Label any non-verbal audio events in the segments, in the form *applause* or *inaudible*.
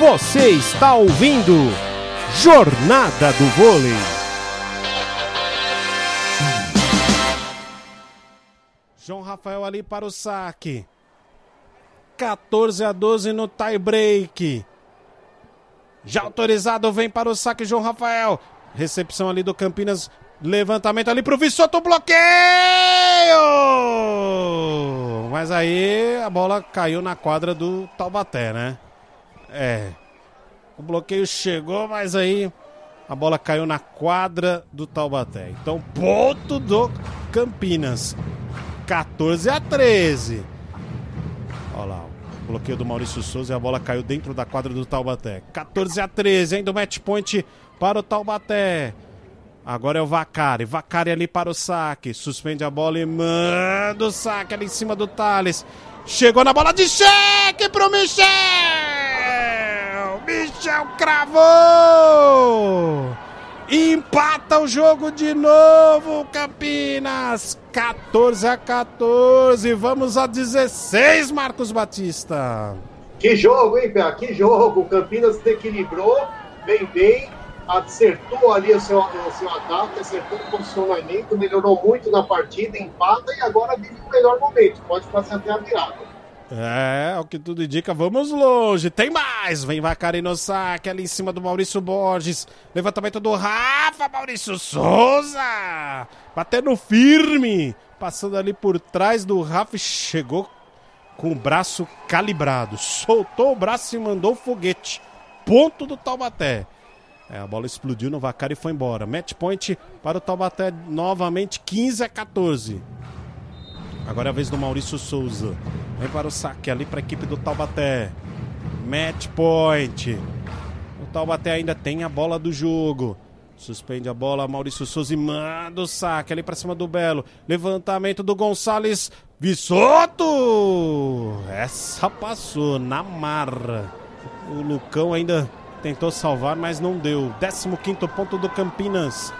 Você está ouvindo Jornada do Vôlei. João Rafael ali para o saque. 14 a 12 no tie break. Já autorizado, vem para o saque João Rafael. Recepção ali do Campinas. Levantamento ali pro Vissoto, bloqueio! Mas aí a bola caiu na quadra do Taubaté, né? É. O bloqueio chegou, mas aí a bola caiu na quadra do Taubaté. Então, ponto do Campinas. 14 a 13. Olha lá, o bloqueio do Maurício Souza e a bola caiu dentro da quadra do Taubaté. 14 a 13, ainda o match point para o Taubaté. Agora é o Vacari. Vacari ali para o saque. Suspende a bola e manda o saque ali em cima do Thales. Chegou na bola de cheque pro Michel! Michel cravou! Empata o jogo de novo, Campinas! 14 a 14. Vamos a 16, Marcos Batista. Que jogo, hein, Pé? Que jogo. O Campinas equilibrou, vem bem acertou ali o seu, o seu ataque, acertou o posicionamento, melhorou muito na partida, empata e agora vive o melhor momento. Pode fazer até a virada. É, o que tudo indica, vamos longe. Tem mais! Vem Vacari no saque ali em cima do Maurício Borges. Levantamento do Rafa, Maurício Souza! Batendo firme. Passando ali por trás do Rafa chegou com o braço calibrado. Soltou o braço e mandou o foguete. Ponto do Taubaté. É, a bola explodiu no Vacari e foi embora. Match point para o Taubaté novamente, 15 a 14. Agora é a vez do Maurício Souza. Vem para o saque ali para a equipe do Taubaté. Match point. O Taubaté ainda tem a bola do jogo. Suspende a bola, Maurício Souza e manda o saque ali para cima do Belo. Levantamento do Gonçalves. Vissoto! Essa passou na marra. O Lucão ainda tentou salvar, mas não deu. 15 ponto do Campinas.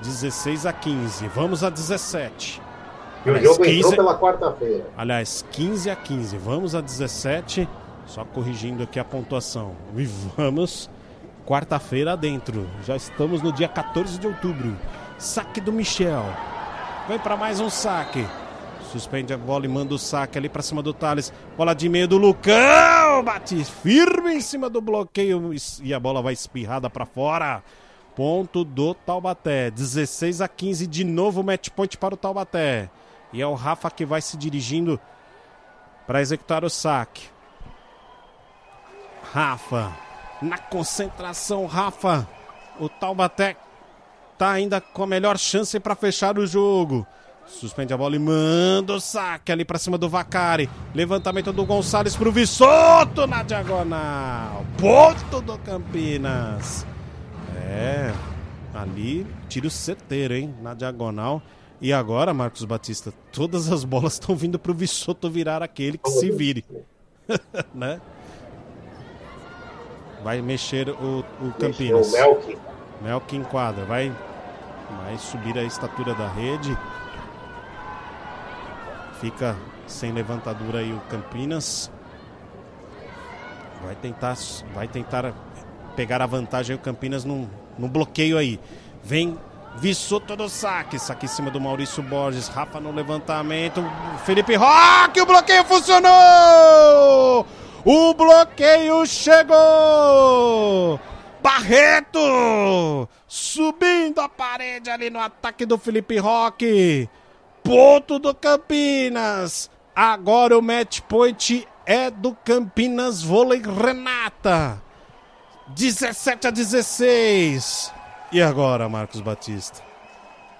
16 a 15. Vamos a 17. E o jogo 15... entrou pela quarta-feira. Aliás, 15 a 15. Vamos a 17. Só corrigindo aqui a pontuação. E vamos quarta-feira dentro. Já estamos no dia 14 de outubro. Saque do Michel. Vem para mais um saque. Suspende a bola e manda o saque ali para cima do Thales. Bola de meio do Lucão. Bate firme em cima do bloqueio e a bola vai espirrada para fora. Ponto do Taubaté. 16 a 15 de novo match point para o Taubaté. E é o Rafa que vai se dirigindo para executar o saque. Rafa. Na concentração, Rafa. O Taubaté tá ainda com a melhor chance para fechar o jogo. Suspende a bola e manda o saque ali para cima do Vacari. Levantamento do Gonçalves pro Vissoto na diagonal. Ponto do Campinas. É, ali tiro certeiro, hein? Na diagonal. E agora, Marcos Batista, todas as bolas estão vindo pro Vissoto virar aquele que se vire. *laughs* né? Vai mexer o, o Campinas. Mexeu o Melk. Melk enquadra. Vai, vai subir a estatura da rede. Fica sem levantadura aí o Campinas. Vai tentar, vai tentar pegar a vantagem o Campinas no, no bloqueio aí. Vem Vissoto no saque. Saque em cima do Maurício Borges. Rafa no levantamento. Felipe Roque. O bloqueio funcionou! O bloqueio chegou! Barreto! Subindo a parede ali no ataque do Felipe Roque ponto do Campinas. Agora o match point é do Campinas Vôlei Renata. 17 a 16. E agora, Marcos Batista?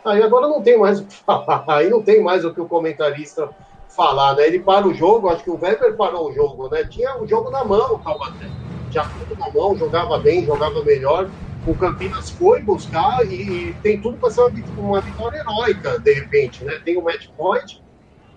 Aí agora não tem mais o que *laughs* falar. Aí não tem mais o que o comentarista falar, né? Ele para o jogo, acho que o Weber parou o jogo, né? Tinha o jogo na mão, o Taubaté. Tinha tudo na mão, jogava bem, jogava melhor o Campinas foi buscar e, e tem tudo para ser uma, uma, vitória heróica, de repente, né? Tem o um match point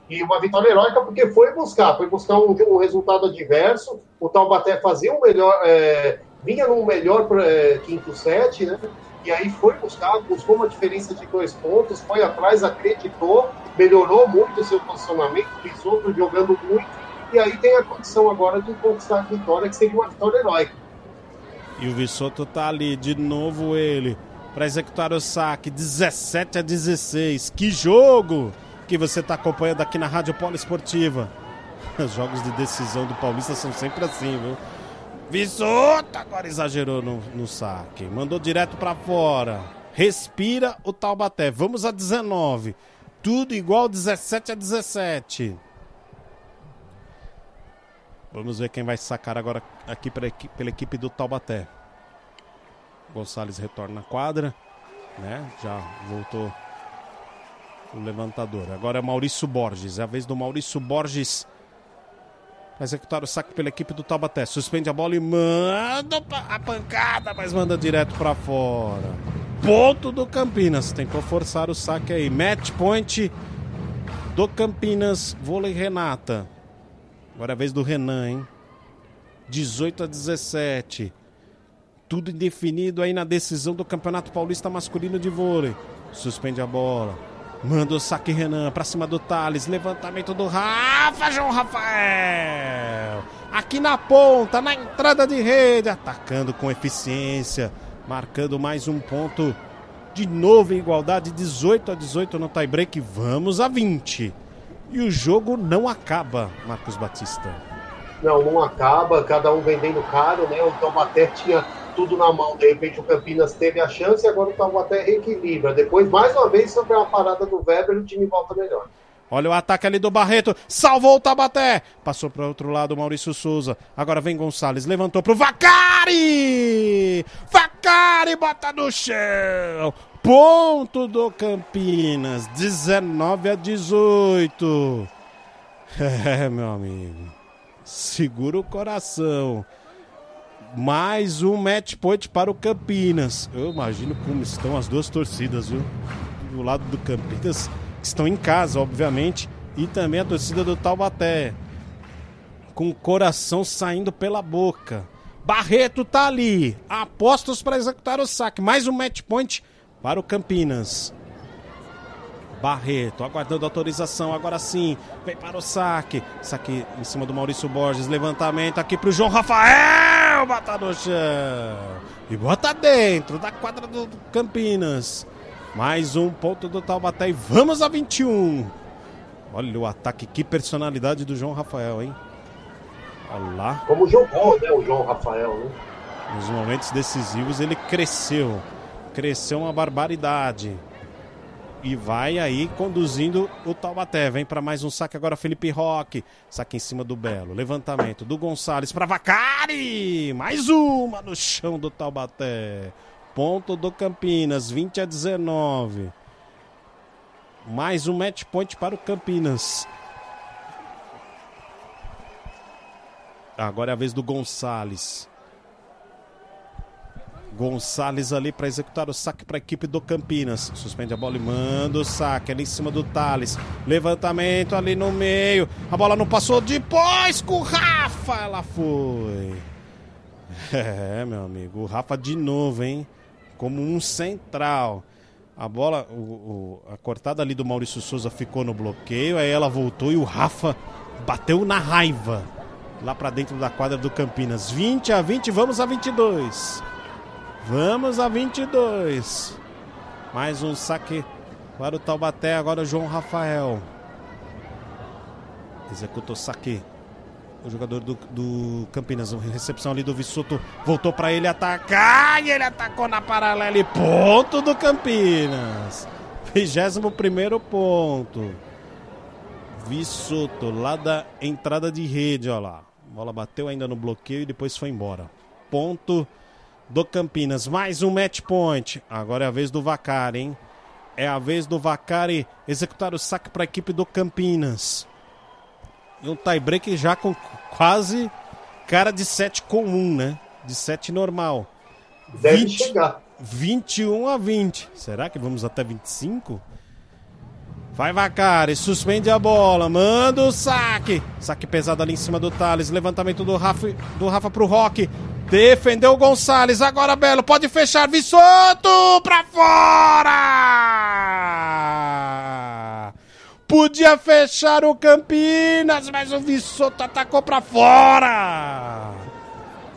e uma vitória heróica porque foi buscar, foi buscar um, um resultado adverso. O Taubaté fazia um melhor, é, vinha num melhor é, quinto set, né? E aí foi buscar, buscou uma diferença de dois pontos, foi atrás, acreditou, melhorou muito o seu posicionamento, Pisoto jogando muito, e aí tem a condição agora de conquistar a vitória, que seria uma vitória heróica E o Vissoto tá ali, de novo ele, para executar o saque, 17 a 16. Que jogo que você tá acompanhando aqui na Rádio Polo Esportiva. *laughs* Os jogos de decisão do Paulista são sempre assim, viu? Vissoto agora exagerou no, no saque, mandou direto para fora. Respira o Taubaté. Vamos a 19. Tudo igual 17 a 17. Vamos ver quem vai sacar agora aqui pela equipe, pela equipe do Taubaté. Gonçalves retorna à quadra, né? Já voltou o levantador. Agora é Maurício Borges. É a vez do Maurício Borges executar o saque pela equipe do Taubaté. Suspende a bola e manda a pancada, mas manda direto para fora. Ponto do Campinas. Tentou forçar o saque aí. Match point do Campinas. Vôlei Renata. Agora é a vez do Renan, hein? 18 a 17. Tudo indefinido aí na decisão do Campeonato Paulista Masculino de Vôlei. Suspende a bola. Manda o saque Renan pra cima do Thales. Levantamento do Rafa, João Rafael. Aqui na ponta, na entrada de rede. Atacando com eficiência. Marcando mais um ponto. De novo em igualdade, 18 a 18 no tie-break. Vamos a 20. E o jogo não acaba, Marcos Batista. Não, não acaba, cada um vendendo caro, né? O Taubaté tinha tudo na mão, de repente o Campinas teve a chance e agora o Taubaté reequilibra. Depois, mais uma vez, sobre a parada do Weber, o time volta melhor. Olha o ataque ali do Barreto. Salvou o Tabaté. Passou para outro lado o Maurício Souza. Agora vem Gonçalves. Levantou para o Vacari. Vacari bota no chão. Ponto do Campinas. 19 a 18. *laughs* É, meu amigo. Segura o coração. Mais um match point para o Campinas. Eu imagino como estão as duas torcidas, viu? Do lado do Campinas, que estão em casa, obviamente, e também a torcida do Taubaté. Com o coração saindo pela boca. Barreto tá ali. Apostos para executar o saque. Mais um match point para o Campinas. Barreto, aguardando autorização, agora sim, vem para o saque. Saque em cima do Maurício Borges, levantamento aqui para o João Rafael, bota no chão. E bota dentro da quadra do Campinas. Mais um ponto do Taubaté e vamos a 21. Olha o ataque, que personalidade do João Rafael, hein? Olha lá. Como jogou, né, o João Rafael, né? Nos momentos decisivos ele cresceu. Cresceu uma barbaridade. E vai aí conduzindo o Taubaté. Vem para mais um saque agora Felipe Roque. Saque em cima do Belo. Levantamento do Gonçalves para Vacari. Mais uma no chão do Taubaté. Ponto do Campinas, 20 a 19. Mais um match point para o Campinas. Agora é a vez do Gonçalves. Gonçalves ali para executar o saque para a equipe do Campinas. Suspende a bola e manda o saque ali em cima do Thales. Levantamento ali no meio. A bola não passou depois com o Rafa. Ela foi. *laughs* É, meu amigo. O Rafa de novo, hein? Como um central. A bola, o, o, a cortada ali do Maurício Souza ficou no bloqueio. Aí ela voltou e o Rafa bateu na raiva. Lá para dentro da quadra do Campinas. 20 a 20, vamos a 22. Vamos a 22. Mais um saque para o Taubaté. Agora o João Rafael. Executou saque. O jogador do, do Campinas. Recepção ali do Vissuto. Voltou para ele atacar. E ele atacou na paralela. E ponto do Campinas. 21 ponto. Vissuto, lá da entrada de rede, olha lá. A bola bateu ainda no bloqueio e depois foi embora. Ponto do Campinas. Mais um match point. Agora é a vez do Vacari, hein? É a vez do Vacari executar o saque para a equipe do Campinas. E um tie-break já com quase cara de 7 comum, né? De 7 normal. Deve 20, chegar. 21 a 20. Será que vamos até 25? Vai Vacari, suspende a bola, manda o saque. Saque pesado ali em cima do Thales. Levantamento do Rafa, do Rafa pro Rock. Defendeu o Gonçalves. Agora Belo pode fechar. Vissoto pra fora! Podia fechar o Campinas, mas o Vissoto atacou pra fora.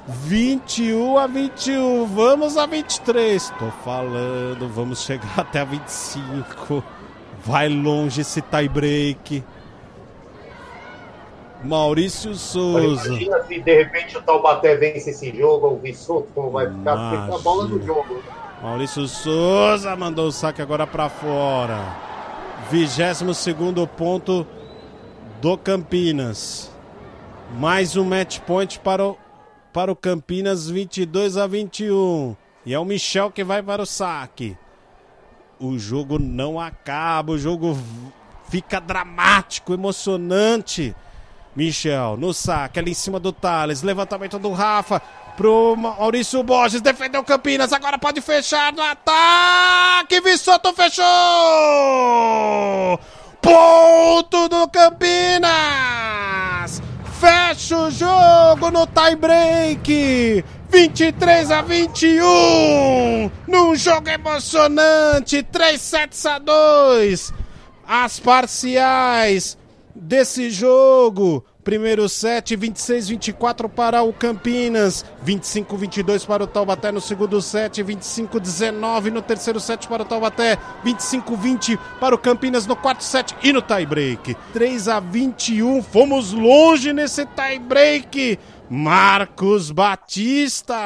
21 a 21, vamos a 23. Tô falando, vamos chegar *laughs* até a 25. Vai longe esse tie break. Maurício Souza. Imagina se de repente o Taubaté vence esse jogo, o Vissoto, como vai ficar Imagina. a bola do jogo. Maurício Souza mandou o saque agora para fora. 22 segundo ponto do Campinas. Mais um match point para o, para o Campinas, 22 a 21. E é o Michel que vai para o saque. O jogo não acaba, o jogo fica dramático, emocionante. Michel no saque, ali em cima do Thales. Levantamento do Rafa pro Maurício Borges. Defendeu Campinas, agora pode fechar no ataque. Vissoto fechou! Ponto do Campinas! Fecha o jogo no tie break. 23 a 21. Num jogo emocionante. 3 sets a 2. As parciais desse jogo. Primeiro set, 26-24 para o Campinas, 25-22 para o Taubaté no segundo set, 25-19 no terceiro set para o Taubaté, 25-20 para o Campinas no quarto set e no tie break. 3 a 21, fomos longe nesse tie break. Marcos Batista.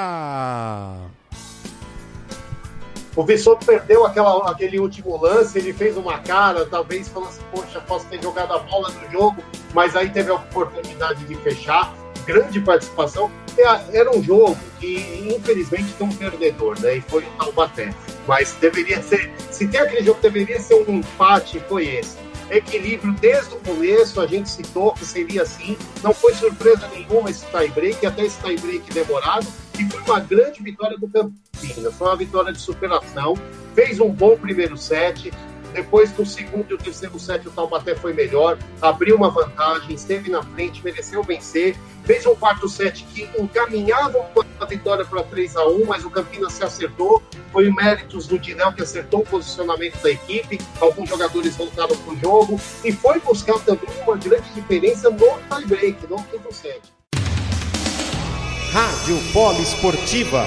O Vissoto perdeu aquela, aquele último lance, ele fez uma cara, talvez falou assim, poxa, posso ter jogado a bola no jogo, mas aí teve a oportunidade de fechar, grande participação. Era um jogo que, infelizmente, tem um perdedor, né? E foi o Taubaté. Mas deveria ser, se tem aquele jogo que deveria ser um empate, foi esse. Equilíbrio desde o começo, a gente citou que seria assim, não foi surpresa nenhuma esse tie-break, até esse tie-break demorado, e foi uma grande vitória do Campinas, foi uma vitória de superação, fez um bom primeiro set, depois do segundo e o terceiro set o Taubaté foi melhor, abriu uma vantagem, esteve na frente, mereceu vencer, fez um quarto set que encaminhava uma vitória para 3 a 1 mas o Campinas se acertou, foi méritos do Dinel que acertou o posicionamento da equipe, alguns jogadores voltaram para o jogo, e foi buscar também uma grande diferença no tie-break, no quinto set. Rádio Polo Esportiva,